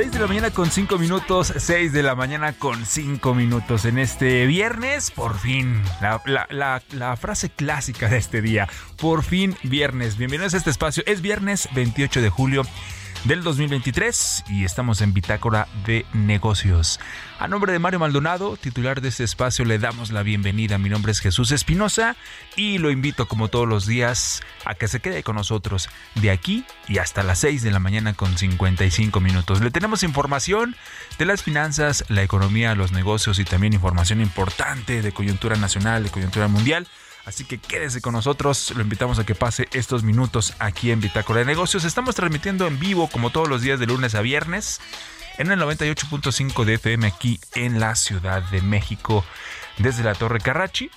6 de la mañana con 5 minutos, 6 de la mañana con 5 minutos. En este viernes, por fin, la, la, la, la, frase clásica de este día, por fin viernes. Bienvenidos a este espacio, es viernes 28 de julio del 2023 y estamos en Bitácora de Negocios. A nombre de Mario Maldonado, titular de este espacio, le damos la bienvenida. Mi nombre es Jesús Espinosa y lo invito como todos los días a que se quede con nosotros de aquí y hasta las 6 de la mañana con 55 minutos. Le tenemos información de las finanzas, la economía, los negocios y también información importante de coyuntura nacional, de coyuntura mundial. Así que quédese con nosotros, lo invitamos a que pase estos minutos aquí en Bitácora de Negocios. Estamos transmitiendo en vivo como todos los días de lunes a viernes en el 98.5 de FM aquí en la Ciudad de México desde la Torre Carrachi.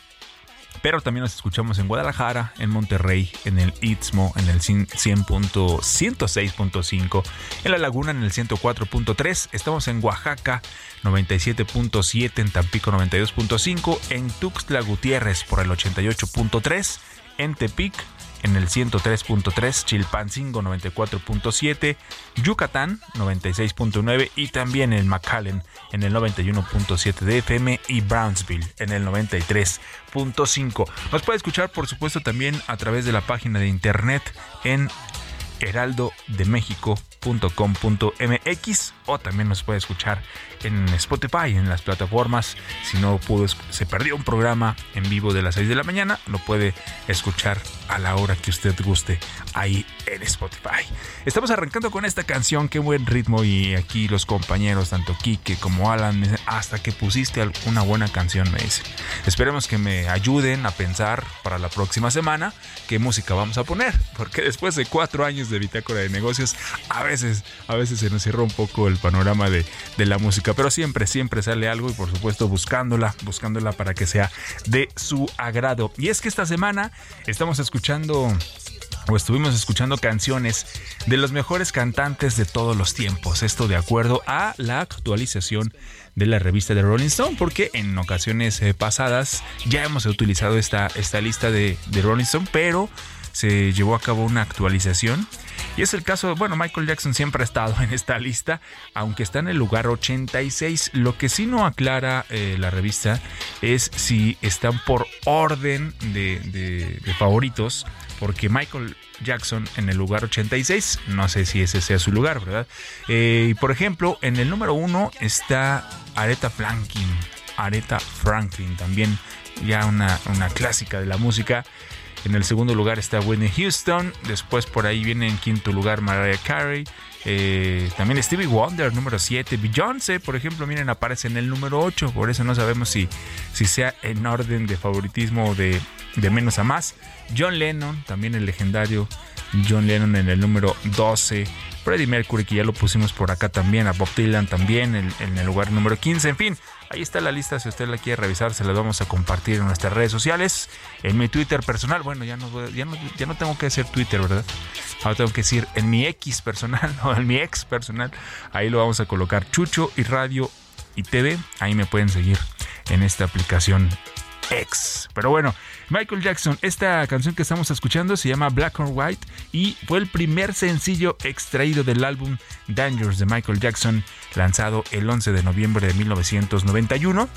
Pero también nos escuchamos en Guadalajara, en Monterrey, en el Istmo, en el 100 punto- 106.5, en La Laguna, en el 104.3. Estamos en Oaxaca, 97.7, en Tampico, 92.5, en Tuxtla Gutiérrez por el 88.3, en Tepic, en el 103.3, Chilpancingo 94.7, Yucatán 96.9 y también en McAllen en el 91.7 de FM y Brownsville en el 93.5. Nos puede escuchar por supuesto también a través de la página de internet en heraldodemexico.com.mx o también nos puede escuchar en Spotify, en las plataformas. Si no pudo, se perdió un programa en vivo de las 6 de la mañana, lo puede escuchar a la hora que usted guste ahí en Spotify. Estamos arrancando con esta canción, qué buen ritmo y aquí los compañeros, tanto Kike como Alan, me dicen, hasta que pusiste una buena canción, me dicen. Esperemos que me ayuden a pensar para la próxima semana qué música vamos a poner, porque después de cuatro años de bitácora de negocios, a veces, a veces se nos cierra un poco el panorama de, la música, pero siempre, siempre sale algo y por supuesto buscándola, buscándola para que sea de su agrado. Y es que esta semana estamos escuchando o estuvimos escuchando canciones de los mejores cantantes de todos los tiempos. Esto de acuerdo a la actualización de la revista de Rolling Stone, porque en ocasiones eh, pasadas ya hemos utilizado esta, lista de Rolling Stone, pero se llevó a cabo una actualización. Y es el caso, bueno, Michael Jackson siempre ha estado en esta lista, aunque está en el lugar 86. Lo que sí no aclara eh, la revista es si están por orden de, favoritos, porque Michael Jackson en el lugar 86, no sé si ese sea su lugar, ¿verdad? Eh, y por ejemplo, en el número 1 está Aretha Franklin. Aretha Franklin, también ya una, una clásica de la música. En el segundo lugar está Whitney Houston. Después por ahí viene en quinto lugar Mariah Carey. Eh, también Stevie Wonder, número 7. Beyoncé, por ejemplo, miren, aparece en el número 8. Por eso no sabemos si, si sea en orden de favoritismo de, de menos a más. John Lennon, también el legendario John Lennon en el número 12. Freddie Mercury, que ya lo pusimos por acá también. A Bob Dylan también en, el lugar número 15. En fin, ahí está la lista. Si usted la quiere revisar, se la vamos a compartir en nuestras redes sociales. En mi Twitter personal. Bueno, ya no, ya no, no tengo que hacer Twitter, ¿verdad? Ahora tengo que decir en mi X personal o en mi ex personal. Ahí lo vamos a colocar Chucho y Radio y TV. Ahí me pueden seguir en esta aplicación X. Pero bueno, Michael Jackson, esta canción que estamos escuchando se llama Black or White y fue el primer sencillo extraído del álbum Dangers de Michael Jackson, lanzado el 11 de noviembre de 1991.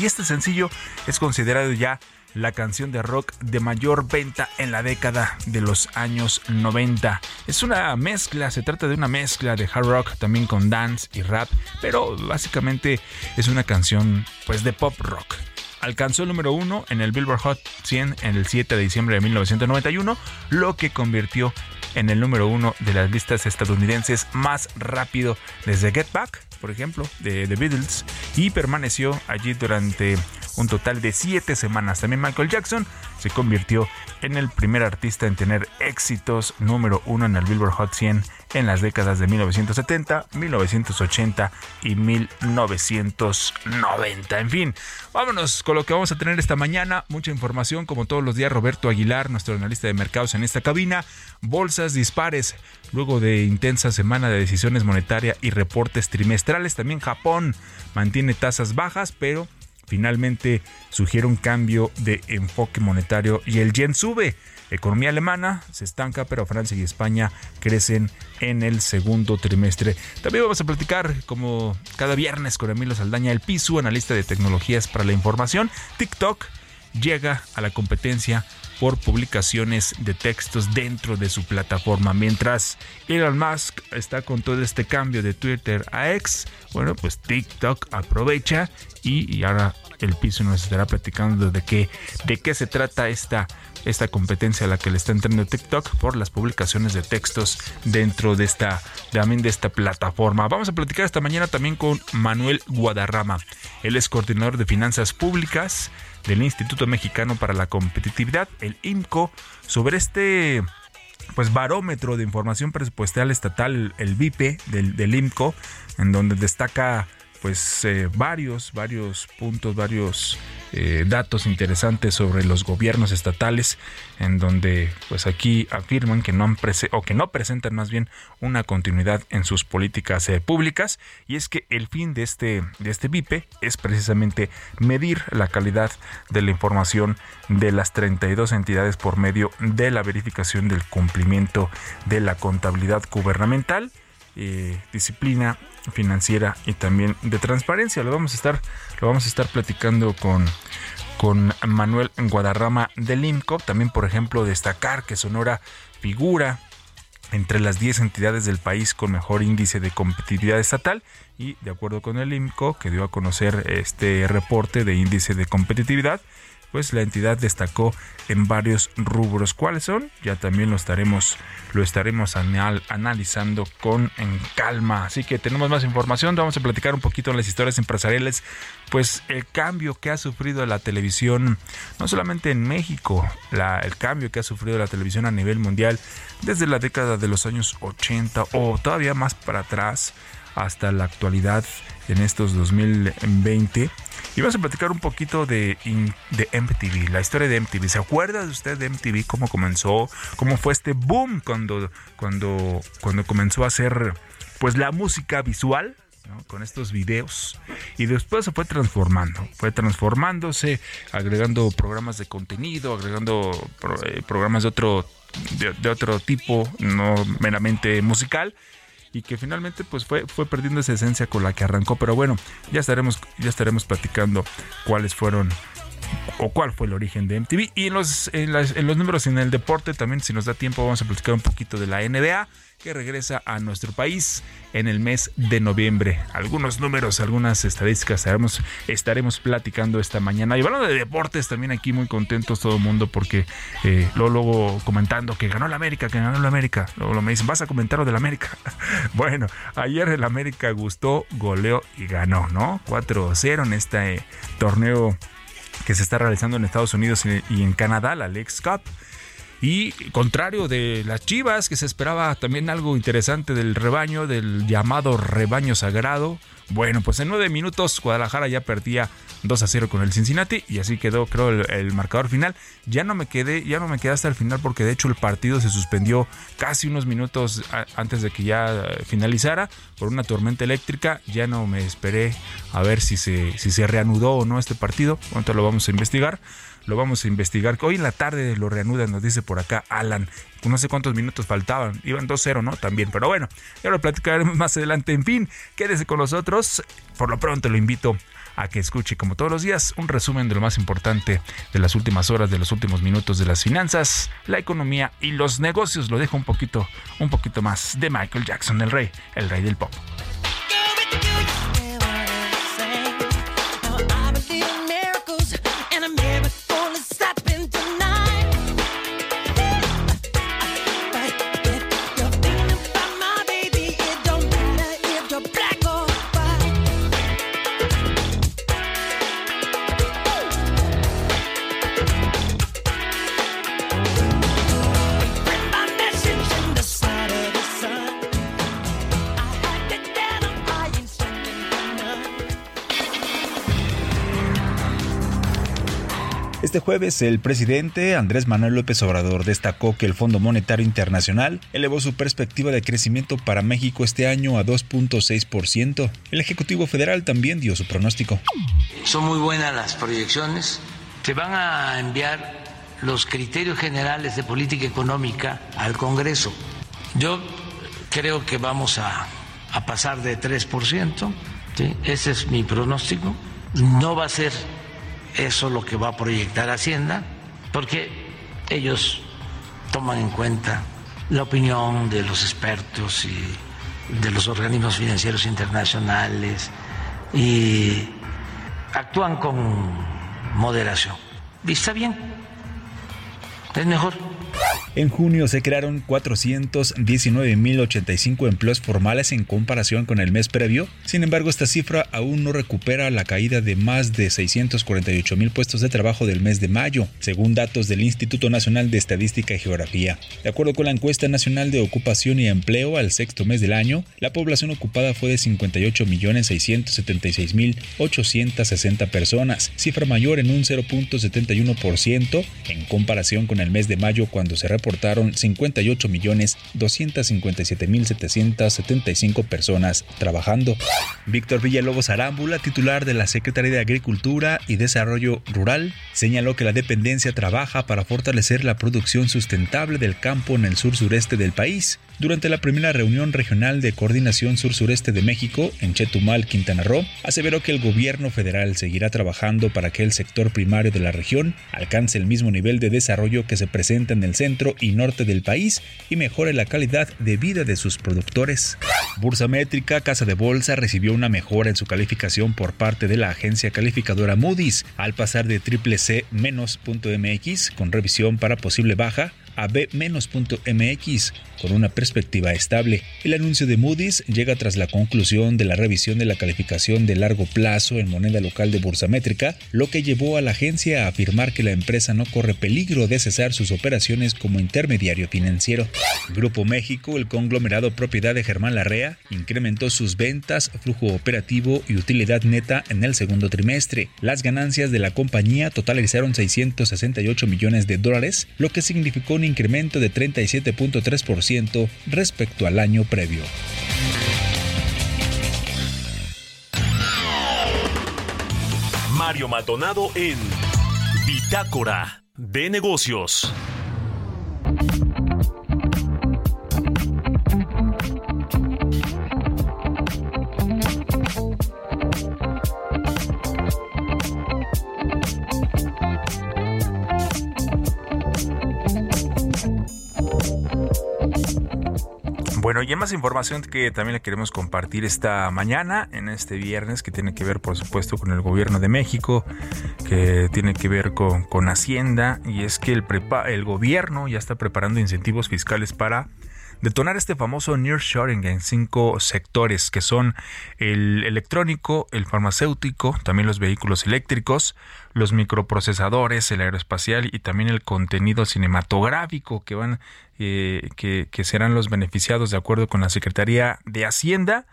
Y este sencillo es considerado ya la canción de rock de mayor venta en la década de los años 90. Es una mezcla, se trata de una mezcla de hard rock también con dance y rap, pero básicamente es una canción pues de pop rock. Alcanzó el número uno en el Billboard Hot 100 en el 7 de diciembre de 1991, lo que convirtió en el número uno de las listas estadounidenses más rápido desde Get Back, por ejemplo, de The Beatles, y permaneció allí durante un total de siete semanas. También Michael Jackson se convirtió en el primer artista en tener éxitos número uno en el Billboard Hot 100 en las décadas de 1970, 1980 y 1990. En fin, vámonos con lo que vamos a tener esta mañana. Mucha información, como todos los días. Roberto Aguilar, nuestro analista de mercados en esta cabina. Bolsas dispares. Luego de intensa semana de decisiones monetarias y reportes trimestrales, también Japón mantiene tasas bajas, pero finalmente sugiere un cambio de enfoque monetario y el yen sube. Economía alemana se estanca, pero Francia y España crecen en el segundo trimestre. También vamos a platicar, como cada viernes, con Emilio Saldaña, el PISU, analista de tecnologías para la información. TikTok llega a la competencia por publicaciones de textos dentro de su plataforma. Mientras Elon Musk está con todo este cambio de Twitter a X, bueno, pues TikTok aprovecha y, y ahora el piso nos estará platicando de qué, de qué se trata esta, esta competencia a la que le está entrando TikTok por las publicaciones de textos dentro de esta, también de esta plataforma. Vamos a platicar esta mañana también con Manuel Guadarrama. Él es coordinador de finanzas públicas del Instituto Mexicano para la Competitividad, el IMCO, sobre este pues barómetro de información presupuestal estatal, el VIPE del, del IMCO, en donde destaca pues eh, varios, varios puntos, varios eh, datos interesantes sobre los gobiernos estatales, en donde pues aquí afirman que no han o que no presentan más bien una continuidad en sus políticas eh, públicas, y es que el fin de este, de este VIPE es precisamente medir la calidad de la información de las 32 entidades por medio de la verificación del cumplimiento de la contabilidad gubernamental eh, disciplina financiera y también de transparencia. Lo vamos a estar, lo vamos a estar platicando con, con Manuel Guadarrama del INCO. También, por ejemplo, destacar que Sonora figura entre las 10 entidades del país con mejor índice de competitividad estatal y de acuerdo con el IMCO que dio a conocer este reporte de índice de competitividad, pues la entidad destacó en varios rubros. ¿Cuáles son? Ya también lo estaremos, lo estaremos anal- analizando con calma. Así que tenemos más información. Vamos a platicar un poquito las historias empresariales. Pues el cambio que ha sufrido la televisión, no solamente en México, el cambio que ha sufrido la televisión a nivel mundial desde la década de los años 80 o todavía más para atrás hasta la actualidad en estos 2020. Y vamos a platicar un poquito de, de MTV, la historia de MTV. ¿Se acuerda de usted de MTV? ¿Cómo comenzó? ¿Cómo fue este boom cuando, cuando, cuando comenzó a hacer pues la música visual? ¿no? con estos videos y después se fue transformando, fue transformándose, agregando programas de contenido, agregando pro- eh, programas de otro, de, de otro tipo, no meramente musical y que finalmente pues fue, fue perdiendo esa esencia con la que arrancó. Pero bueno, ya estaremos, ya estaremos platicando cuáles fueron o cuál fue el origen de MTV. Y en los, en, las- en los números en el deporte también, si nos da tiempo, vamos a platicar un poquito de la NBA que regresa a nuestro país en el mes de noviembre. Algunos números, algunas estadísticas estaremos, estaremos platicando esta mañana. Y hablando de deportes, también aquí muy contentos todo el mundo porque eh, luego, comentando que ganó la América, que ganó la América. Luego me dicen, vas a comentar lo del América. bueno, ayer el América gustó, goleó y ganó, ¿no? 4-0 en este eh, torneo que se está realizando en Estados Unidos y en Canadá, la Lex Cup. Y contrario de las Chivas, que se esperaba también algo interesante del rebaño, del llamado rebaño sagrado. Bueno, pues en nueve minutos Guadalajara ya perdía 2 a 0 con el Cincinnati y así quedó, creo, el, marcador final. Ya no me quedé, ya no me quedé hasta el final porque de hecho el partido se suspendió casi unos minutos antes de que ya eh, finalizara por una tormenta eléctrica. Ya no me esperé a ver si se, si se reanudó o no este partido. Pronto lo vamos a investigar lo vamos a investigar. Hoy en la tarde lo reanudan, nos dice por acá Alan. No sé cuántos minutos faltaban. Iban 2-0, ¿no? También. Pero bueno, ya lo platicaremos más adelante. En fin, quédese con nosotros. Por lo pronto lo invito a que escuche, como todos los días, un resumen de lo más importante de las últimas horas, de los últimos minutos de las finanzas, la economía y los negocios. Lo dejo un poquito, un poquito más de Michael Jackson, el rey, el rey del pop. Jueves, el presidente Andrés Manuel López Obrador destacó que el Fondo Monetario Internacional elevó su perspectiva de crecimiento para México este año a 2.6%. El Ejecutivo Federal también dio su pronóstico. Son muy buenas las proyecciones. Se van a enviar los criterios generales de política económica al Congreso. Yo creo que vamos a, a pasar de 3%. ¿sí? Ese es mi pronóstico. No va a ser eso lo que va a proyectar Hacienda, porque ellos toman en cuenta la opinión de los expertos y de los organismos financieros internacionales y actúan con moderación. Y está bien, es mejor. En junio se crearon 419.085 empleos formales en comparación con el mes previo. Sin embargo, esta cifra aún no recupera la caída de más de 648.000 puestos de trabajo del mes de mayo, según datos del Instituto Nacional de Estadística y Geografía. De acuerdo con la encuesta nacional de ocupación y empleo al sexto mes del año, la población ocupada fue de 58.676.860 personas, cifra mayor en un 0.71% en comparación con el mes de mayo cuando se reportaron 58.257.775 personas trabajando. Víctor Villalobos Arámbula, titular de la Secretaría de Agricultura y Desarrollo Rural, señaló que la dependencia trabaja para fortalecer la producción sustentable del campo en el sur sureste del país durante la primera reunión regional de coordinación sur-sureste de México en Chetumal, Quintana Roo, aseveró que el gobierno federal seguirá trabajando para que el sector primario de la región alcance el mismo nivel de desarrollo que se presenta en el centro y norte del país y mejore la calidad de vida de sus productores. Bursa Métrica, Casa de Bolsa, recibió una mejora en su calificación por parte de la agencia calificadora Moody's al pasar de triple C menos.mx con revisión para posible baja a B-.mx con una perspectiva estable. El anuncio de Moody's llega tras la conclusión de la revisión de la calificación de largo plazo en moneda local de Bursamétrica, lo que llevó a la agencia a afirmar que la empresa no corre peligro de cesar sus operaciones como intermediario financiero. Grupo México, el conglomerado propiedad de Germán Larrea, incrementó sus ventas, flujo operativo y utilidad neta en el segundo trimestre. Las ganancias de la compañía totalizaron 668 millones de dólares, lo que significó un incremento de 37.3% respecto al año previo. Mario Maldonado en Bitácora de Negocios. Y hay más información que también le queremos compartir esta mañana, en este viernes, que tiene que ver, por supuesto, con el gobierno de México, que tiene que ver con, con Hacienda, y es que el, prepa el gobierno ya está preparando incentivos fiscales para detonar este famoso nearshoring en cinco sectores que son el electrónico, el farmacéutico, también los vehículos eléctricos, los microprocesadores, el aeroespacial y también el contenido cinematográfico que van eh, que, que serán los beneficiados de acuerdo con la Secretaría de Hacienda.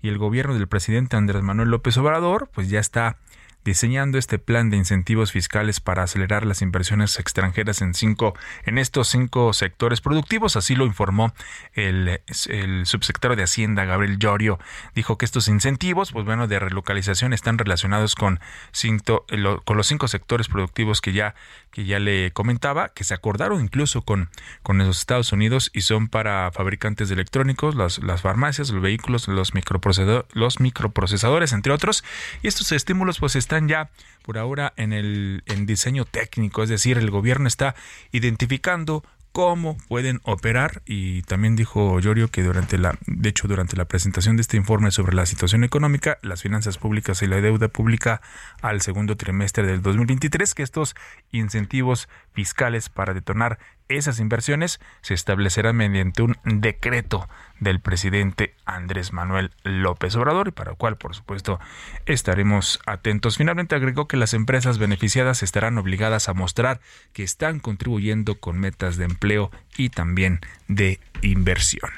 Y el gobierno del presidente Andrés Manuel López Obrador, pues ya está diseñando este plan de incentivos fiscales para acelerar las inversiones extranjeras en cinco en estos cinco sectores productivos así lo informó el, el subsecretario de Hacienda Gabriel Llorio. Dijo que estos incentivos pues bueno de relocalización están relacionados con cinco, con los cinco sectores productivos que ya que ya le comentaba que se acordaron incluso con con los Estados Unidos y son para fabricantes de electrónicos las, las farmacias los vehículos los microprocesadores los microprocesadores entre otros. Y estos estímulos pues están están ya por ahora en el diseño técnico, es decir, el gobierno está identificando cómo pueden operar y también dijo Llorio que durante la de hecho durante la presentación de este informe sobre la situación económica, las finanzas públicas y la deuda pública al segundo trimestre del 2023 que estos incentivos fiscales para detonar esas inversiones se establecerán mediante un decreto del presidente Andrés Manuel López Obrador y para el cual por supuesto estaremos atentos. Finalmente agregó que las empresas beneficiadas estarán obligadas a mostrar que están contribuyendo con metas de empleo y también de inversión.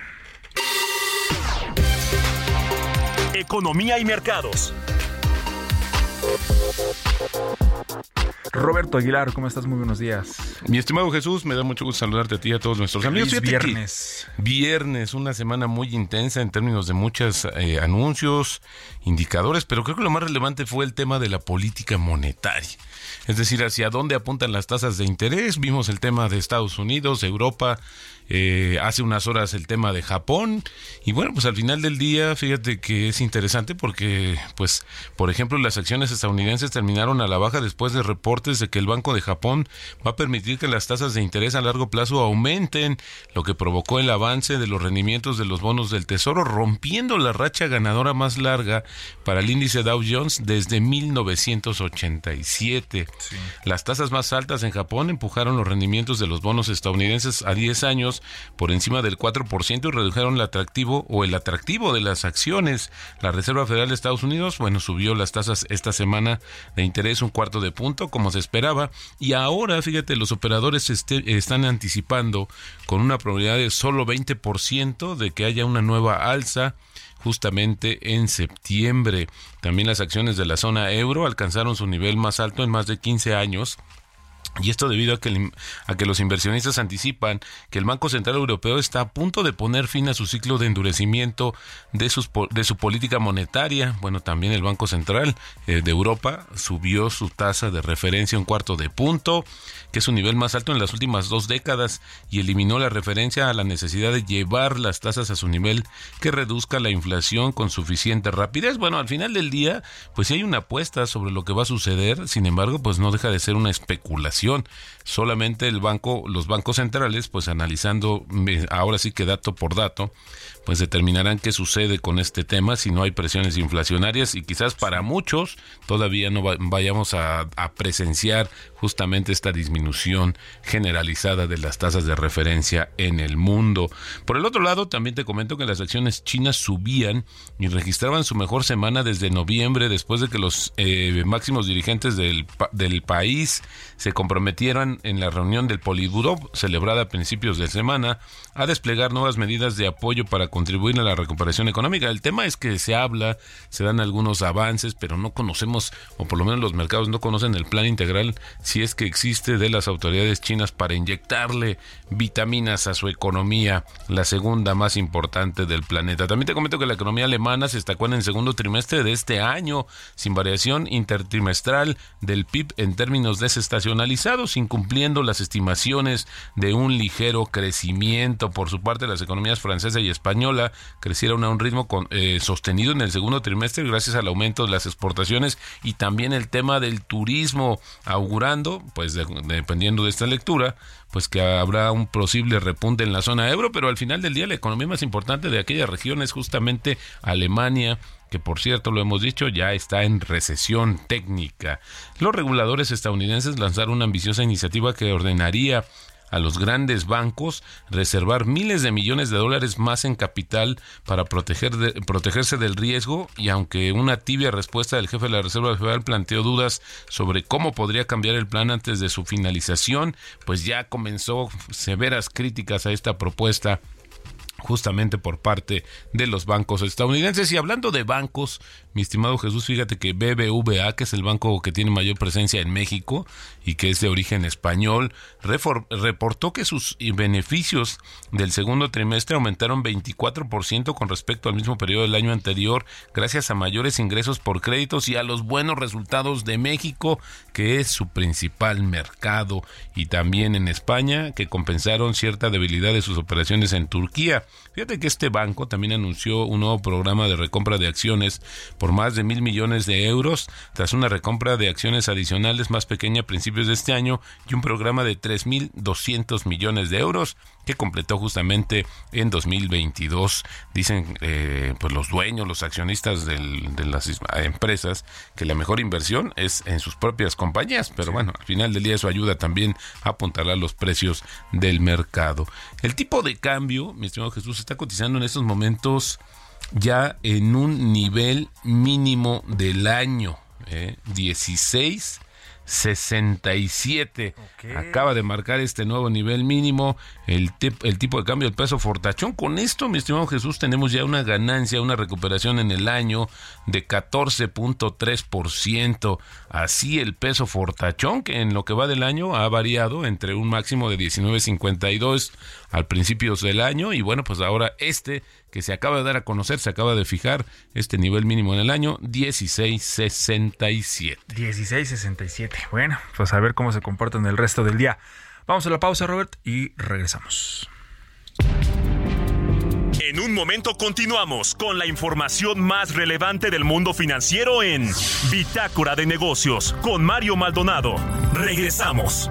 Economía y mercados. Roberto Aguilar, ¿cómo estás? Muy buenos días. Mi estimado Jesús, me da mucho gusto saludarte a ti y a todos nuestros amigos. Feliz viernes. Viernes, una semana muy intensa en términos de muchos anuncios, indicadores, pero creo que lo más relevante fue el tema de la política monetaria. Es decir, hacia dónde apuntan las tasas de interés. Vimos el tema de Estados Unidos, Europa, eh, hace unas horas el tema de Japón y bueno pues al final del día fíjate que es interesante porque pues por ejemplo las acciones estadounidenses terminaron a la baja después de reportes de que el Banco de Japón va a permitir que las tasas de interés a largo plazo aumenten lo que provocó el avance de los rendimientos de los bonos del tesoro rompiendo la racha ganadora más larga para el índice Dow Jones desde 1987 Sí. las tasas más altas en Japón empujaron los rendimientos de los bonos estadounidenses a 10 años por encima del 4% y redujeron el atractivo o el atractivo de las acciones. La Reserva Federal de Estados Unidos, bueno, subió las tasas esta semana de interés un cuarto de punto, como se esperaba, y ahora, fíjate, los operadores este- están anticipando con una probabilidad de solo 20% de que haya una nueva alza justamente en septiembre. También las acciones de la zona euro alcanzaron su nivel más alto en más de 15 años Y esto debido a que, a que los inversionistas anticipan que el Banco Central Europeo está a punto de poner fin a su ciclo de endurecimiento de, sus, de su política monetaria. Bueno, también el Banco Central eh, de Europa subió su tasa de referencia un cuarto de punto, que es un nivel más alto en las últimas dos décadas, y eliminó la referencia a la necesidad de llevar las tasas a su nivel que reduzca la inflación con suficiente rapidez. Bueno, al final del día, pues si hay una apuesta sobre lo que va a suceder, sin embargo, pues no deja de ser una especulación Solamente el banco, los bancos centrales, pues analizando ahora sí que dato por dato, pues determinarán qué sucede con este tema si no hay presiones inflacionarias y quizás para muchos todavía no vayamos a, a, presenciar justamente esta disminución generalizada de las tasas de referencia en el mundo. Por el otro lado, también te comento que las acciones chinas subían y registraban su mejor semana desde noviembre después de que los eh, máximos dirigentes del, del país se comprometieran en la reunión del Politburo celebrada a principios de semana a desplegar nuevas medidas de apoyo para contribuir a la recuperación económica. El tema es que se habla, se dan algunos avances, pero no conocemos, o por lo menos los mercados no conocen el plan integral, si es que existe de las autoridades chinas para inyectarle vitaminas a su economía, la segunda más importante del planeta. También te comento que la economía alemana se destacó en el segundo trimestre de este año, sin variación intertrimestral del PIB en términos desestacionalizados, incumpliendo las estimaciones de un ligero crecimiento por su parte, las economías francesa y española crecieron a un ritmo eh, sostenido en el segundo trimestre gracias al aumento de las exportaciones y también el tema del turismo, augurando, pues dependiendo de esta lectura, pues que habrá un posible repunte en la zona euro, pero al final del día la economía más importante de aquella región es justamente Alemania, que por cierto lo hemos dicho ya está en recesión técnica. Los reguladores estadounidenses lanzaron una ambiciosa iniciativa que ordenaría a los grandes bancos reservar miles de millones de dólares más en capital para proteger protegerse del riesgo y aunque una tibia respuesta del jefe de la Reserva Federal planteó dudas sobre cómo podría cambiar el plan antes de su finalización, pues ya comenzó severas críticas a esta propuesta justamente por parte de los bancos estadounidenses. Y hablando de bancos, mi estimado Jesús, fíjate que BBVA, que es el banco que tiene mayor presencia en México y que es de origen español, reportó que sus beneficios del segundo trimestre aumentaron 24% con respecto al mismo periodo del año anterior, gracias a mayores ingresos por créditos y a los buenos resultados de México, que es su principal mercado, y también en España, que compensaron cierta debilidad de sus operaciones en Turquía. Fíjate que este banco también anunció un nuevo programa de recompra de acciones más de mil millones de euros, tras una recompra de acciones adicionales más pequeña a principios de este año y un programa de 3.200 millones de euros que completó justamente en 2022. Dicen eh, pues los dueños, los accionistas de las empresas que la mejor inversión es en sus propias compañías, pero bueno, al final del día eso ayuda también a apuntalar los precios del mercado. El tipo de cambio, mi estimado Jesús, está cotizando en estos momentos ya en un nivel mínimo del año, eh, 16 67. Acaba de marcar este nuevo nivel mínimo, el, el tipo de cambio del peso fortachón. Con esto, mi estimado Jesús, tenemos ya una ganancia, una recuperación en el año de 14.3%. Así el peso fortachón, que en lo que va del año ha variado entre un máximo de 19.52 al principios del año y bueno, pues ahora este que se acaba de dar a conocer, se acaba de fijar este nivel mínimo en el año 1667. 1667. Bueno, pues a ver cómo se comporta en el resto del día. Vamos a la pausa, Robert, y regresamos. En un momento continuamos con la información más relevante del mundo financiero en Bitácora de Negocios con Mario Maldonado. Regresamos.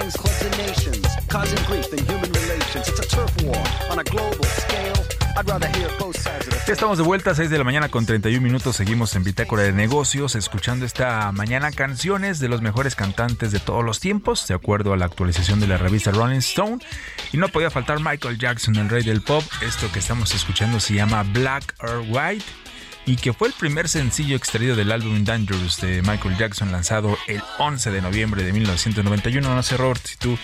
gangs nations causing grief in human relations it's a turf war on a global scale Estamos de vuelta a 6 de la mañana con 31 minutos. Seguimos en Bitácora de Negocios, escuchando esta mañana canciones de los mejores cantantes de todos los tiempos, de acuerdo a la actualización de la revista Rolling Stone. Y no podía faltar Michael Jackson, el rey del pop. Esto que estamos escuchando se llama Black or White y que fue el primer sencillo extraído del álbum Dangerous de Michael Jackson lanzado el 11 de noviembre de 1991. No sé, Robert, si tú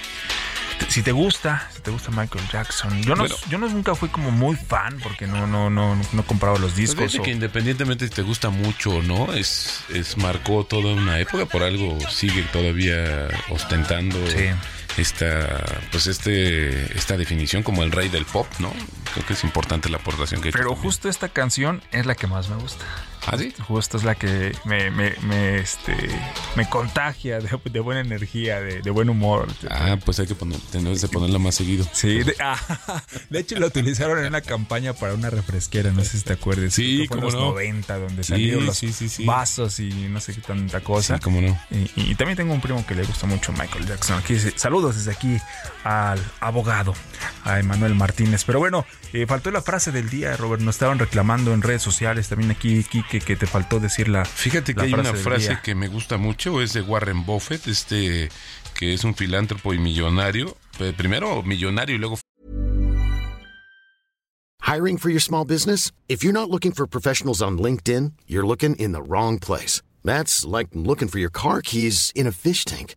si te gusta, si te gusta Michael Jackson. Yo no, Bueno. yo no nunca fui como muy fan porque no, no, no, no compraba los Pues discos. fíjate o- que independientemente si te gusta mucho o no, es, es marcó toda una época, por algo sigue todavía ostentando Sí. Esta, pues este, esta definición como el rey del pop, ¿no? Creo que es importante la aportación que hecho Pero justo esta canción es la que más me gusta. ¿Ah, sí? Justo es la que me, me, me, este, me contagia de, de buena energía, de, de buen humor. Ah, pues hay que poner, tenemos que ponerla más seguido. Sí, de, ah, de hecho la utilizaron en una campaña para una refresquera, no sé si te acuerdas. Sí, en cómo los no. 90, donde Sí, salieron los sí, sí, sí. vasos y no sé qué tanta cosa. Sí, cómo no. Y, y también tengo un primo que le gusta mucho Michael Jackson. Aquí dice, saludos desde aquí al abogado, a Emanuel Martínez. Pero bueno, eh, faltó la frase del día, Robert. Nos estaban reclamando en redes sociales también aquí, Kike, que te faltó decir la Fíjate que la hay una del frase que me gusta mucho, es de Warren Buffett, este que es un filántropo y millonario. Eh, Primero millonario y luego Hiring for your small business? If you're not looking for professionals on LinkedIn, you're looking in the wrong place. That's like looking for your car keys in a fish tank.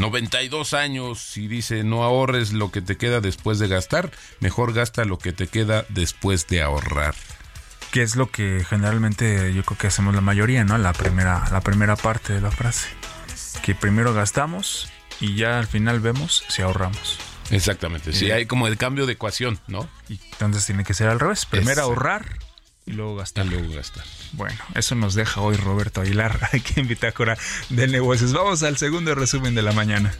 92 años y dice no ahorres lo que te queda después de gastar, mejor gasta lo que te queda después de ahorrar. Que es lo que generalmente yo creo que hacemos la mayoría, ¿no? La primera, la primera parte de la frase. Que primero gastamos y ya al final vemos si ahorramos. Exactamente, sí, Sí. hay como el cambio de ecuación, ¿no? Y entonces tiene que ser al revés. Primero Exacto. ahorrar y luego gastar. Y luego gastar. Bueno, eso nos deja hoy Roberto Aguilar aquí en Bitácora de Negocios. Vamos al segundo resumen de la mañana.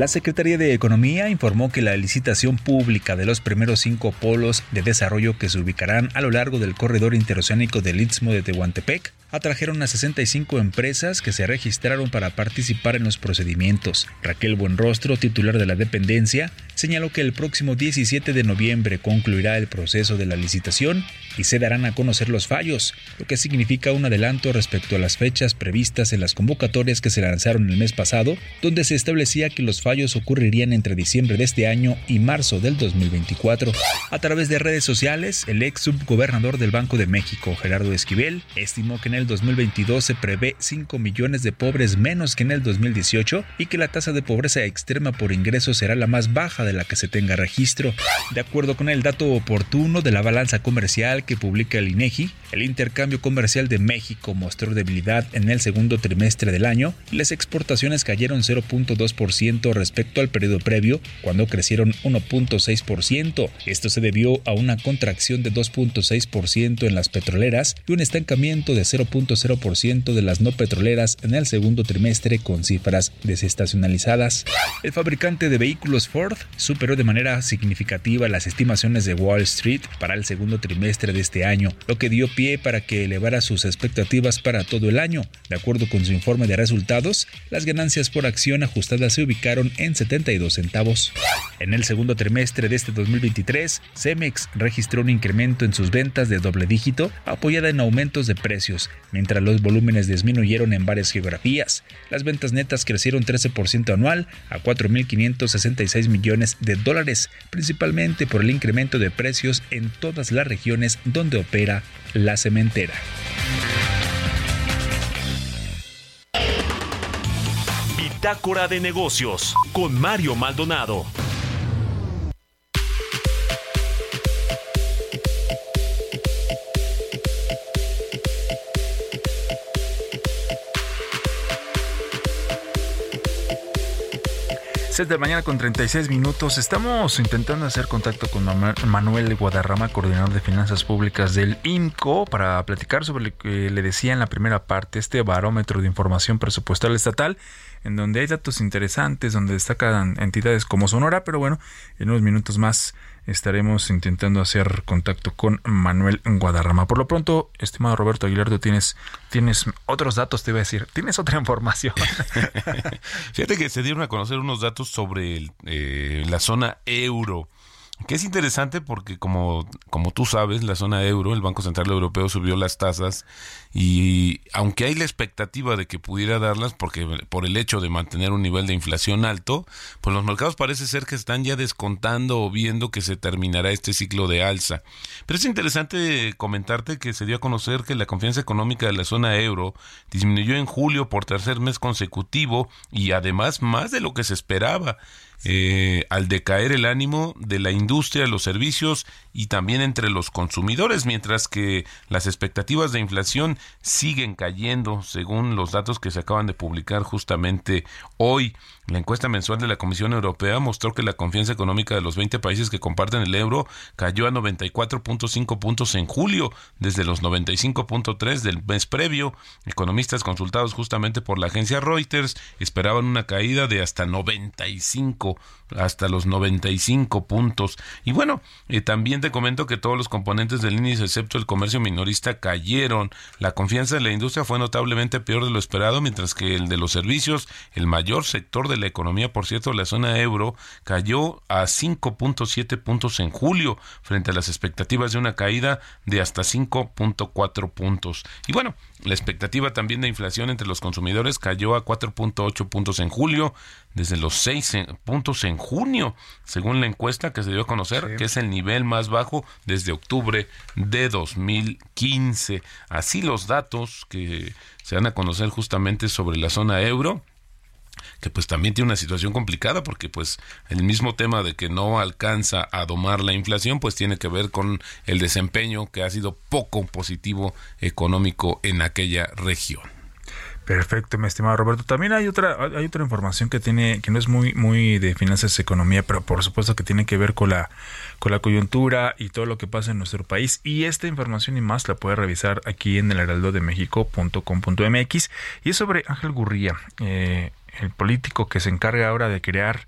La Secretaría de Economía informó que la licitación pública de los primeros cinco polos de desarrollo que se ubicarán a lo largo del corredor interoceánico del Istmo de Tehuantepec atrajeron a 65 empresas que se registraron para participar en los procedimientos. Raquel Buenrostro, titular de la dependencia, señaló que el próximo 17 de noviembre concluirá el proceso de la licitación y se darán a conocer los fallos, lo que significa un adelanto respecto a las fechas previstas en las convocatorias que se lanzaron el mes pasado, donde se establecía que los fallos ocurrirían entre diciembre de este año y marzo del 2024. A través de redes sociales, el ex subgobernador del Banco de México, Gerardo Esquivel, estimó que en el 2022 se prevé 5 millones de pobres menos que en el 2018 y que la tasa de pobreza extrema por ingresos será la más baja de la que se tenga registro. De acuerdo con el dato oportuno de la balanza comercial que publica el INEGI, el intercambio comercial de México mostró debilidad en el segundo trimestre del año y las exportaciones cayeron 0.2% respecto al periodo previo, cuando crecieron 1.6%. Esto se debió a una contracción de 2.6% en las petroleras y un estancamiento de 0.0% de las no petroleras en el segundo trimestre con cifras desestacionalizadas. El fabricante de vehículos Ford superó de manera significativa las estimaciones de Wall Street para el segundo trimestre de este año, lo que dio pie para que elevara sus expectativas para todo el año. De acuerdo con su informe de resultados, las ganancias por acción ajustadas se ubicaron en 72 centavos. En el segundo trimestre de este 2023, Cemex registró un incremento en sus ventas de doble dígito, apoyada en aumentos de precios, mientras los volúmenes disminuyeron en varias geografías. Las ventas netas crecieron 13% anual a 4.566 millones de dólares, principalmente por el incremento de precios en todas las regiones donde opera la cementera. Bitácora de negocios con Mario Maldonado. 6 de la mañana con 36 minutos. Estamos intentando hacer contacto con Manuel Guadarrama, coordinador de finanzas públicas del INCO, para platicar sobre lo que le decía en la primera parte, este barómetro de información presupuestal estatal, en donde hay datos interesantes, donde destacan entidades como Sonora, pero bueno, en unos minutos más estaremos intentando hacer contacto con Manuel Guadarrama. Por lo pronto, estimado Roberto Aguilar, tú tienes, tienes otros datos, te iba a decir, tienes otra información. Fíjate que se dieron a conocer unos datos sobre eh, la zona euro. Que es interesante porque como, como tú sabes, la zona euro, el Banco Central Europeo subió las tasas y aunque hay la expectativa de que pudiera darlas porque por el hecho de mantener un nivel de inflación alto, pues los mercados parece ser que están ya descontando o viendo que se terminará este ciclo de alza. Pero es interesante comentarte que se dio a conocer que la confianza económica de la zona euro disminuyó en julio por tercer mes consecutivo y además más de lo que se esperaba eh, al decaer el ánimo de la industria, los servicios y también entre los consumidores, mientras que las expectativas de inflación siguen cayendo, según los datos que se acaban de publicar justamente hoy. La encuesta mensual de la Comisión Europea mostró que la confianza económica de los 20 países que comparten el euro cayó a 94.5 puntos en julio, desde los 95.3 del mes previo. Economistas consultados justamente por la agencia Reuters esperaban una caída de hasta 95 hasta los 95 puntos. Y bueno, eh, también te comento que todos los componentes del índice, excepto el comercio minorista, cayeron. Confianza de la industria fue notablemente peor de lo esperado, mientras que el de los servicios, el mayor sector de la economía, por cierto, la zona euro, cayó a 5.7 puntos en julio, frente a las expectativas de una caída de hasta 5.4 puntos. Y bueno, la expectativa también de inflación entre los consumidores cayó a 4.8 puntos en julio, desde los 6 en- puntos en junio, según la encuesta que se dio a conocer, que es el nivel más bajo desde octubre de 2015. Así los datos que se dan a conocer justamente sobre la zona euro que pues también tiene una situación complicada porque pues el mismo tema de que no alcanza a domar la inflación pues tiene que ver con el desempeño que ha sido poco positivo económico en aquella región. Perfecto, mi estimado Roberto. También hay otra, hay otra información que tiene, que no es muy, muy de finanzas y economía, pero por supuesto que tiene que ver con la, con la coyuntura y todo lo que pasa en nuestro país. Y esta información y más la puede revisar aquí en el heraldodemexico.com.mx. Y es sobre Ángel Gurría, eh, el político que se encarga ahora de crear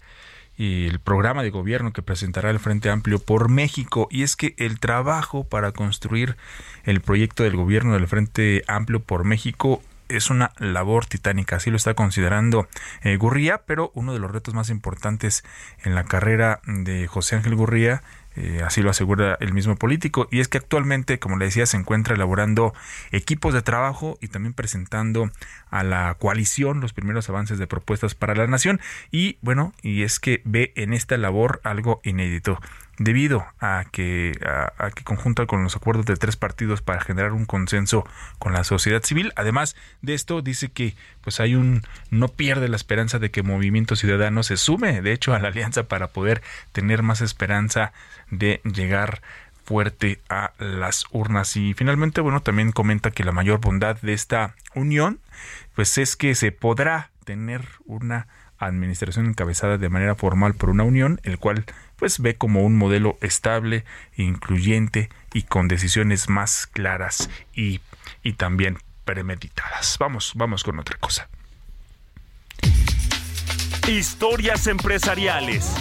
y el programa de gobierno que presentará el Frente Amplio por México. Y es que el trabajo para construir el proyecto del gobierno del Frente Amplio por México es una labor titánica, así lo está considerando eh, Gurría, pero uno de los retos más importantes en la carrera de José Ángel Gurría eh, así lo asegura el mismo político, y es que actualmente, como le decía, se encuentra elaborando equipos de trabajo y también presentando a la coalición los primeros avances de propuestas para la nación. Y bueno, y es que ve en esta labor algo inédito debido a que, a, a que conjunta con los acuerdos de tres partidos para generar un consenso con la sociedad civil. Además de esto, dice que pues hay un no pierde la esperanza de que Movimiento Ciudadano se sume, de hecho, a la alianza para poder tener más esperanza de llegar fuerte a las urnas y finalmente bueno también comenta que la mayor bondad de esta unión pues es que se podrá tener una administración encabezada de manera formal por una unión, el cual pues ve como un modelo estable, incluyente y con decisiones más claras y, y también premeditadas. Vamos, vamos con otra cosa. Historias empresariales.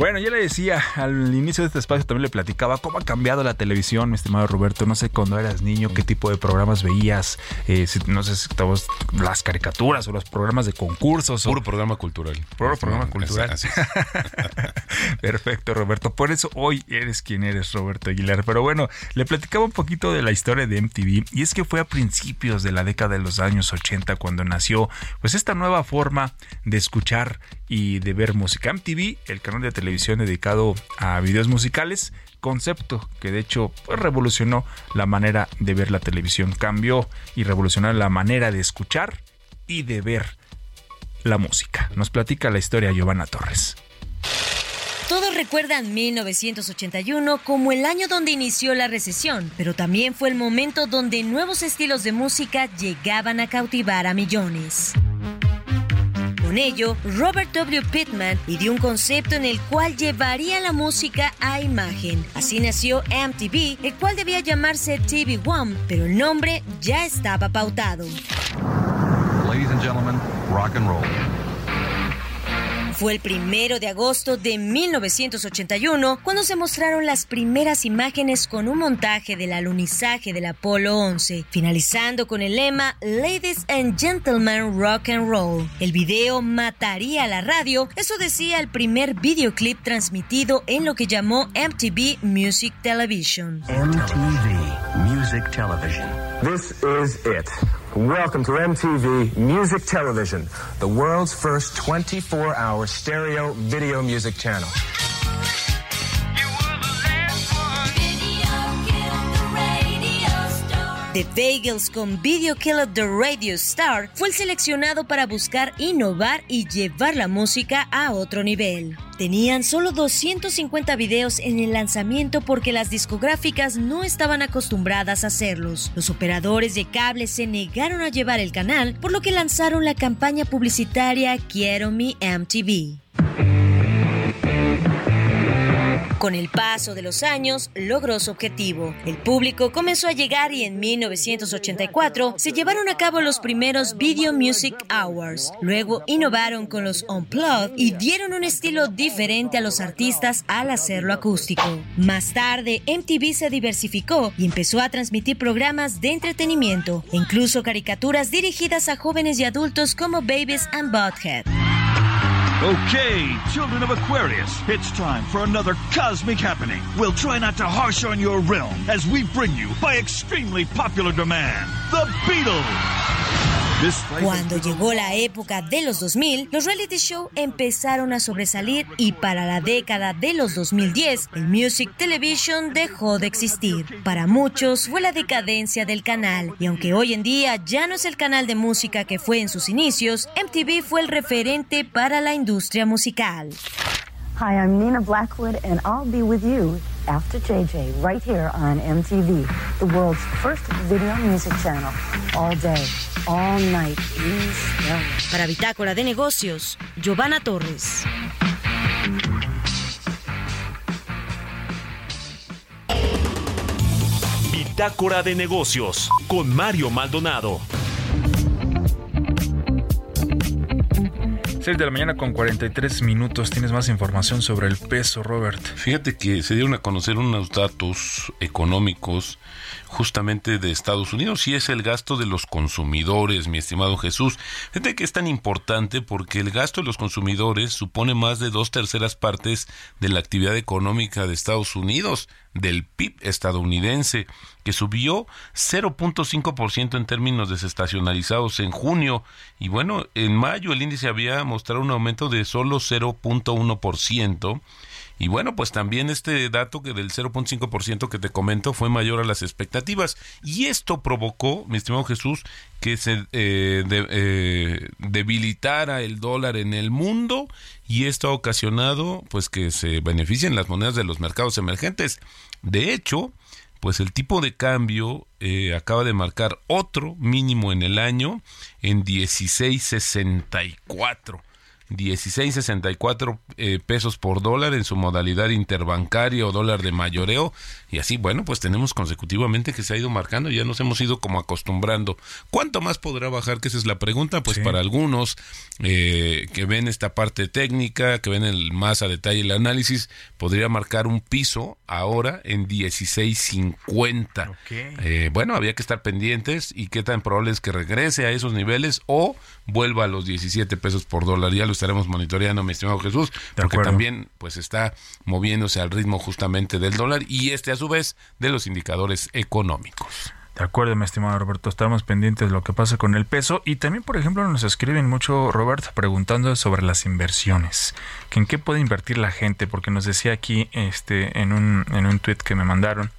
Bueno, ya le decía al inicio de este espacio, también le platicaba cómo ha cambiado la televisión, mi estimado Roberto. No sé cuando eras niño qué tipo de programas veías, eh, si- no sé si estabas las caricaturas o los programas de concursos. o- Puro programa cultural. Puro programa cultural. Es. Perfecto, Roberto. Por eso hoy eres quien eres, Roberto Aguilar. Pero bueno, le platicaba un poquito de la historia de MTV. Y es que fue a principios de la década de los años 80 cuando nació pues esta nueva forma de escuchar y de ver música. MTV, el canal de televisión dedicado a videos musicales, concepto que de hecho pues, revolucionó la manera de ver la televisión. Cambió y revolucionó la manera de escuchar y de ver la música. Nos platica la historia Giovanna Torres. Todos recuerdan 1981 como el año donde inició la recesión, pero también fue el momento donde nuevos estilos de música llegaban a cautivar a millones. Con ello, Robert W. Pittman ideó un concepto en el cual llevaría la música a imagen. Así nació MTV, el cual debía llamarse TV One, pero el nombre ya estaba pautado. Ladies and gentlemen, rock and roll. Fue el primero de agosto de 1981 cuando se mostraron las primeras imágenes con un montaje del alunizaje del Apolo 11, finalizando con el lema Ladies and Gentlemen Rock and Roll. El video mataría la radio, eso decía el primer videoclip transmitido en lo que llamó MTV Music Television. MTV Music Television. This is it. Welcome to MTV Music Television, the world's first 24 hour stereo video music channel. The Bagels con Video Killer the Radio Star fue el seleccionado para buscar innovar y llevar la música a otro nivel. Tenían solo 250 videos en el lanzamiento porque las discográficas no estaban acostumbradas a hacerlos. Los operadores de cable se negaron a llevar el canal, por lo que lanzaron la campaña publicitaria Quiero mi MTV. Con el paso de los años, logró su objetivo. El público comenzó a llegar y en 1984 se llevaron a cabo los primeros Video Music Awards. Luego innovaron con los Unplugged y dieron un estilo diferente a los artistas al hacerlo acústico. Más tarde, MTV se diversificó y empezó a transmitir programas de entretenimiento, incluso caricaturas dirigidas a jóvenes y adultos como Babies and Butthead. Okay, children of Aquarius, it's time for another cosmic happening. We'll try not to harsh on your realm as we bring you, by extremely popular demand, the Beatles. Cuando llegó la época de los 2000, los reality show empezaron a sobresalir y para la década de los 2010, el Music Television dejó de existir. Para muchos fue la decadencia del canal y aunque hoy en día ya no es el canal de música que fue en sus inicios, MTV fue el referente para la industria musical. Hi, I'm Nina Blackwood, and I'll be with you after JJ right here on MTV, the world's first video music channel. All day, all night. Para Bitácora de Negocios, Giovanna Torres. Bitácora de Negocios con Mario Maldonado. 6 de la mañana con 43 minutos. Tienes más información sobre el peso, Robert. Fíjate que se dieron a conocer unos datos económicos justamente de Estados Unidos y es el gasto de los consumidores, mi estimado Jesús. Fíjate que es tan importante porque el gasto de los consumidores supone más de dos terceras partes de la actividad económica de Estados Unidos, del PIB estadounidense, que subió 0.5% en términos desestacionalizados en junio y bueno, en mayo el índice había mostrado un aumento de solo 0.1%. Y bueno, pues también este dato que del 0.5% que te comento fue mayor a las expectativas. Y esto provocó, mi estimado Jesús, que se eh, eh, debilitara el dólar en el mundo y esto ha ocasionado pues que se beneficien las monedas de los mercados emergentes. De hecho, pues el tipo de cambio eh, acaba de marcar otro mínimo en el año en 16.64. 16.64 eh, pesos por dólar en su modalidad interbancaria o dólar de mayoreo. Y así bueno pues tenemos consecutivamente que se ha ido marcando y ya nos hemos ido como acostumbrando. Cuánto más podrá bajar que esa es la pregunta pues Sí. para algunos eh, que ven esta parte técnica que ven el más a detalle el análisis podría marcar un piso ahora en 16.50 eh, bueno, había que estar pendientes y qué tan probable es que regrese a esos niveles o vuelva a los 17 pesos por dólar. Ya lo estaremos monitoreando, mi estimado Jesús, porque también pues está moviéndose al ritmo justamente del dólar y este a su vez de los indicadores económicos. De acuerdo, mi estimado Roberto, estamos pendientes de lo que pasa con el peso y también, por ejemplo, nos escriben mucho, Robert, preguntando sobre las inversiones, que en qué puede invertir la gente, porque nos decía aquí este en un en un tweet que me mandaron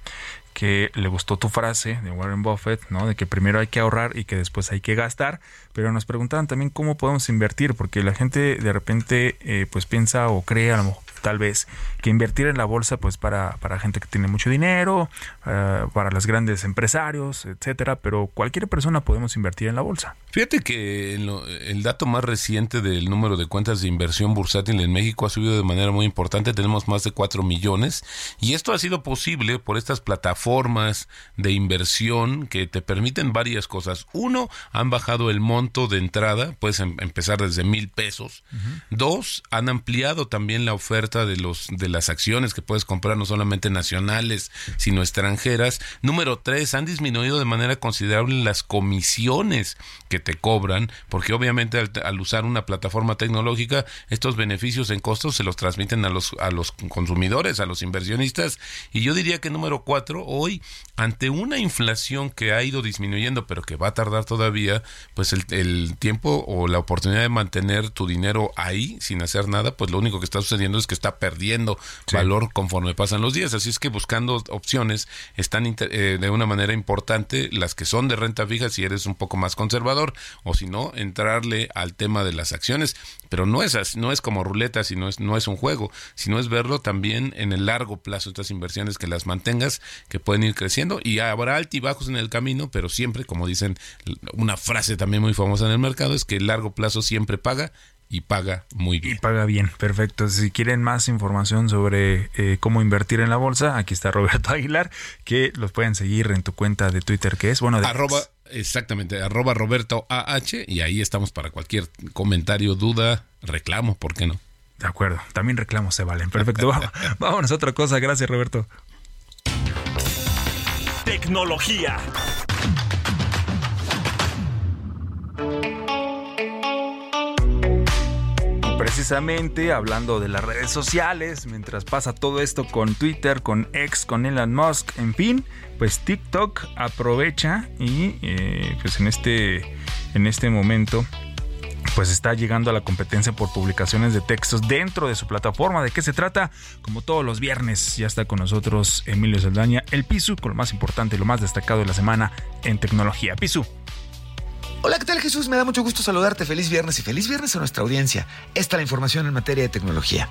que le gustó tu frase de Warren Buffett, ¿no? De que primero hay que ahorrar y que después hay que gastar, pero nos preguntaban también cómo podemos invertir, porque la gente de repente eh, pues piensa o cree a lo mejor tal vez, que invertir en la bolsa, pues para, para gente que tiene mucho dinero, eh, para los grandes empresarios, etcétera, pero cualquier persona podemos invertir en la bolsa. Fíjate que lo- el dato más reciente del número de cuentas de inversión bursátil en México ha subido de manera muy importante. Tenemos más de 4 millones. Y esto ha sido posible por estas plataformas de inversión que te permiten varias cosas. Uno, han bajado el monto de entrada. Puedes em- empezar desde mil pesos. Dos, han ampliado también la oferta de los de las acciones que puedes comprar no solamente nacionales sino extranjeras. Número tres, han disminuido de manera considerable las comisiones que te cobran, porque obviamente al, al usar una plataforma tecnológica estos beneficios en costos se los transmiten a los a los consumidores, a los inversionistas. Y yo diría que número cuatro, hoy ante una inflación que ha ido disminuyendo, pero que va a tardar todavía, pues el, el tiempo o la oportunidad de mantener tu dinero ahí sin hacer nada, pues lo único que está sucediendo es que está perdiendo valor conforme pasan los días. Así es que buscando opciones están eh, de una manera importante las que son de renta fija si eres un poco más conservador o si no entrarle al tema de las acciones. Pero no es así, no es como ruleta, sino es no es un juego, sino es verlo también en el largo plazo estas inversiones que las mantengas que pueden ir creciendo y habrá altibajos en el camino, pero siempre como dicen una frase también muy famosa en el mercado es que el largo plazo siempre paga y paga muy bien. Y paga bien, perfecto. Si quieren más información sobre eh, cómo invertir en la bolsa, aquí está Roberto Aguilar, que los pueden seguir en tu cuenta de Twitter, que es, bueno, de arroba exactamente arroba Roberto AH y ahí estamos para cualquier comentario, duda, reclamo, ¿por qué no? De acuerdo, también reclamos se valen. Perfecto, vamos, vámonos a otra cosa. Gracias, Roberto. Tecnología. Precisamente hablando de las redes sociales, mientras pasa todo esto con Twitter, con X, con Elon Musk, en fin, pues TikTok aprovecha y eh, pues en este, en este momento pues está llegando a la competencia por publicaciones de textos dentro de su plataforma. ¿De qué se trata? Como todos los viernes, ya está con nosotros Emilio Saldaña, el Pisu, con lo más importante y lo más destacado de la semana en tecnología. Pisu. Hola, ¿qué tal Jesús? Me da mucho gusto saludarte. Feliz viernes y feliz viernes a nuestra audiencia. Esta es la información en materia de tecnología.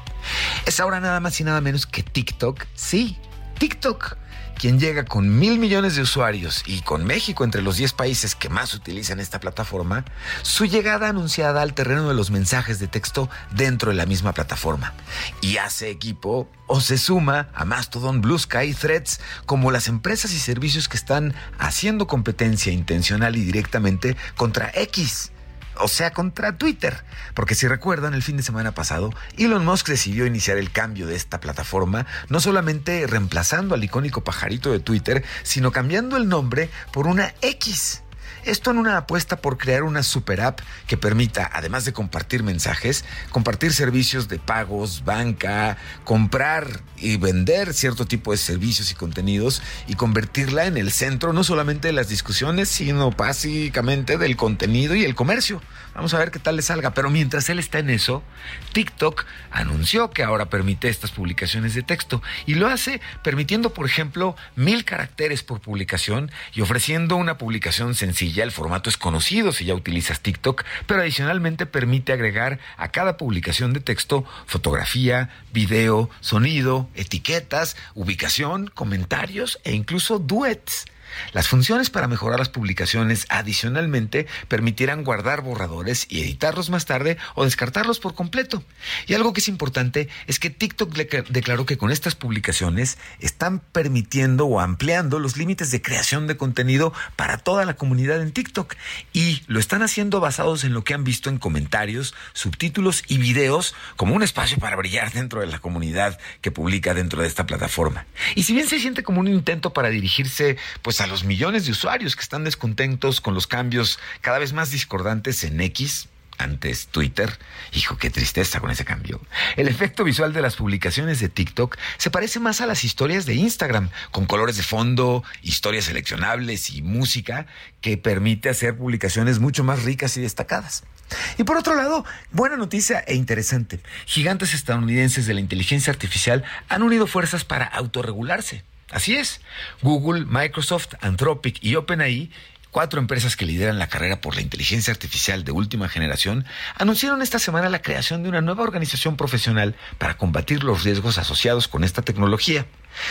Es ahora nada más y nada menos que TikTok. Sí, TikTok quien llega con mil millones de usuarios y con México entre los 10 países que más utilizan esta plataforma, su llegada anunciada al terreno de los mensajes de texto dentro de la misma plataforma. Y hace equipo o se suma a Mastodon, Blue Sky Threads como las empresas y servicios que están haciendo competencia intencional y directamente contra X o sea, contra Twitter. Porque si recuerdan, el fin de semana pasado, Elon Musk decidió iniciar el cambio de esta plataforma, no solamente reemplazando al icónico pajarito de Twitter, sino cambiando el nombre por una X. Esto en una apuesta por crear una super app que permita, además de compartir mensajes, compartir servicios de pagos, banca, comprar y vender cierto tipo de servicios y contenidos y convertirla en el centro no solamente de las discusiones, sino básicamente del contenido y el comercio. Vamos a ver qué tal le salga. Pero mientras él está en eso, TikTok anunció que ahora permite estas publicaciones de texto y lo hace permitiendo, por ejemplo, mil caracteres por publicación y ofreciendo una publicación sencilla. El formato es conocido si ya utilizas TikTok, pero adicionalmente permite agregar a cada publicación de texto fotografía, video, sonido, etiquetas, ubicación, comentarios e incluso duets. Las funciones para mejorar las publicaciones adicionalmente permitirán guardar borradores y editarlos más tarde o descartarlos por completo. Y algo que es importante es que TikTok declaró que con estas publicaciones están permitiendo o ampliando los límites de creación de contenido para toda la comunidad en TikTok. Y lo están haciendo basados en lo que han visto en comentarios, subtítulos y videos como un espacio para brillar dentro de la comunidad que publica dentro de esta plataforma. Y si bien se siente como un intento para dirigirse pues a los millones de usuarios que están descontentos con los cambios cada vez más discordantes en X, antes Twitter. Hijo, qué tristeza con ese cambio. El efecto visual de las publicaciones de TikTok se parece más a las historias de Instagram, con colores de fondo, historias seleccionables y música que permite hacer publicaciones mucho más ricas y destacadas. Y por otro lado, buena noticia e interesante. Gigantes estadounidenses de la inteligencia artificial han unido fuerzas para autorregularse. Así es, Google, Microsoft, Anthropic y OpenAI Cuatro empresas que lideran la carrera por la inteligencia artificial de última generación anunciaron esta semana la creación de una nueva organización profesional para combatir los riesgos asociados con esta tecnología.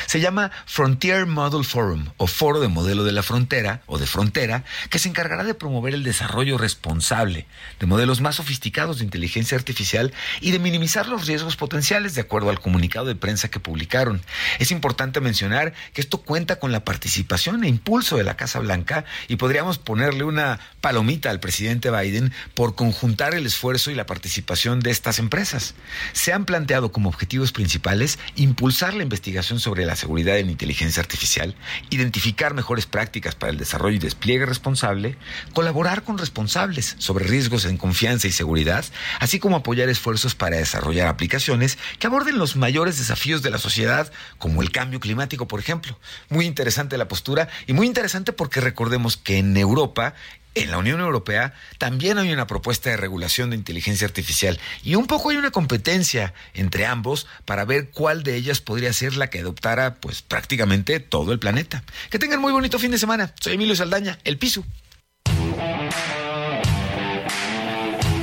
Se llama Frontier Model Forum o Foro de Modelo de la Frontera o de Frontera, que se encargará de promover el desarrollo responsable de modelos más sofisticados de inteligencia artificial y de minimizar los riesgos potenciales de acuerdo al comunicado de prensa que publicaron. Es importante mencionar que esto cuenta con la participación e impulso de la Casa Blanca y podríamos ponerle una palomita al presidente Biden por conjuntar el esfuerzo y la participación de estas empresas. Se han planteado como objetivos principales impulsar la investigación sobre sobre la seguridad en inteligencia artificial, identificar mejores prácticas para el desarrollo y despliegue responsable, colaborar con responsables sobre riesgos en confianza y seguridad, así como apoyar esfuerzos para desarrollar aplicaciones que aborden los mayores desafíos de la sociedad, como el cambio climático, por ejemplo. Muy interesante la postura y muy interesante porque recordemos que en Europa en la Unión Europea también hay una propuesta de regulación de inteligencia artificial y un poco hay una competencia entre ambos para ver cuál de ellas podría ser la que adoptara pues prácticamente todo el planeta. Que tengan muy bonito fin de semana. Soy Emilio Saldaña, El Piso.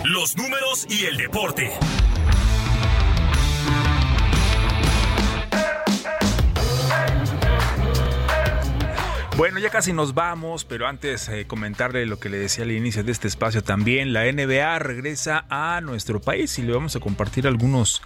Los números y el deporte. Bueno, ya casi nos vamos, pero antes eh, comentarle lo que le decía al inicio de este espacio también, la NBA regresa a nuestro país y le vamos a compartir algunos,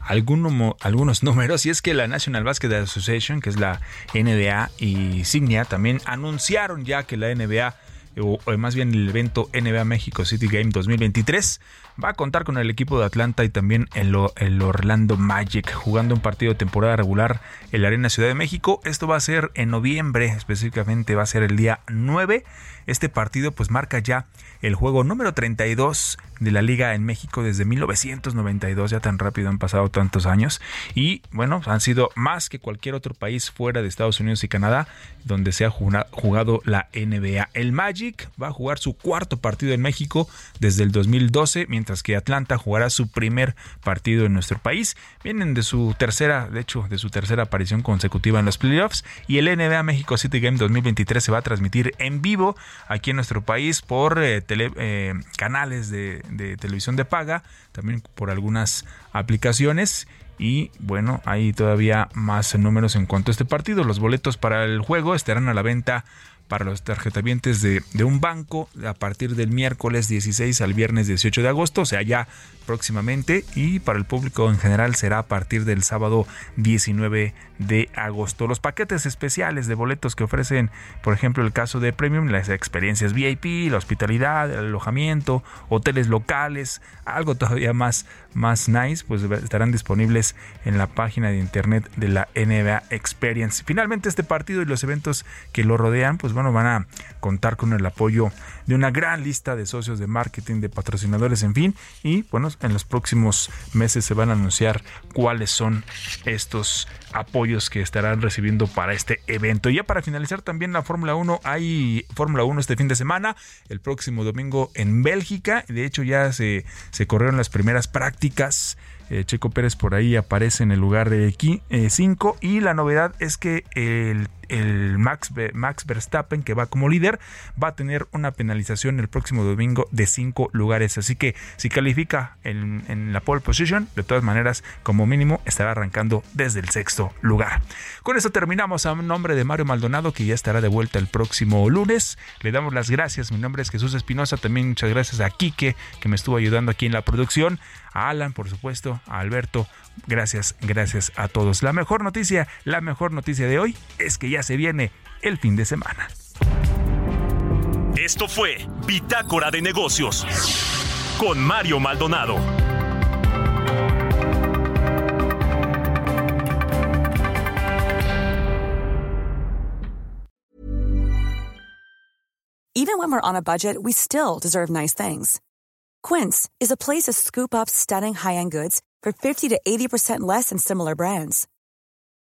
algunos, algunos números. Y es que la National Basketball Association, que es la NBA y Signia, también anunciaron ya que la NBA o, más bien el evento NBA México City Game 2023 va a contar con el equipo de Atlanta y también el, Orlando Magic jugando un partido de temporada regular en la Arena Ciudad de México. Esto va a ser en noviembre, específicamente va a ser el día 9. Este partido pues marca ya el juego número 32 de la liga en México desde 1992, ya tan rápido han pasado tantos años y bueno, han sido más que cualquier otro país fuera de Estados Unidos y Canadá donde se ha jugado la NBA. El Magic va a jugar su cuarto partido en México desde el 2012, mientras que Atlanta jugará su primer partido en nuestro país. Vienen de su tercera, de hecho, de su tercera aparición consecutiva en los playoffs y el NBA México City Game 2023 se va a transmitir en vivo aquí en nuestro país por eh, eh, canales de, de televisión de paga, también por algunas aplicaciones. Y bueno, hay todavía más números en cuanto a este partido. Los boletos para el juego estarán a la venta para los tarjetavientes de, de, un banco a partir del miércoles 16 al viernes 18 de agosto, o sea, ya próximamente y para el público en general será a partir del sábado 19 de agosto. Los paquetes especiales de boletos que ofrecen, por ejemplo, el caso de Premium, las experiencias VIP, la hospitalidad, el alojamiento, hoteles locales, algo todavía más, más nice, pues estarán disponibles en la página de internet de la NBA Experience. Finalmente, este partido y los eventos que lo rodean, pues bueno, van a contar con el apoyo de una gran lista de socios de marketing, de patrocinadores, en fin, y bueno, en los próximos meses se van a anunciar cuáles son estos apoyos que estarán recibiendo para este evento. Y ya para finalizar también la Fórmula 1, hay Fórmula 1 este fin de semana, el próximo domingo en Bélgica. De hecho ya se, se corrieron las primeras prácticas. Eh, Checo Pérez por ahí aparece en el lugar de 5 y la novedad es que el el Max, Max Verstappen, que va como líder, va a tener una penalización el próximo domingo de cinco lugares. Así que si califica en, en, la pole position, de todas maneras, como mínimo, estará arrancando desde el sexto lugar. Con eso terminamos a nombre de Mario Maldonado, que ya estará de vuelta el próximo lunes. Le damos las gracias. Mi nombre es Jesús Espinosa. También muchas gracias a Quique, que me estuvo ayudando aquí en la producción. A Alan, por supuesto, a Alberto. Gracias, gracias a todos. La mejor noticia, la mejor noticia de hoy es que ya se viene el fin de semana. Esto fue Bitácora de Negocios con Mario Maldonado. Even when we're on a budget, we still deserve nice things. Quince is a place to scoop up stunning high-end goods for 50 to 80% less than similar brands.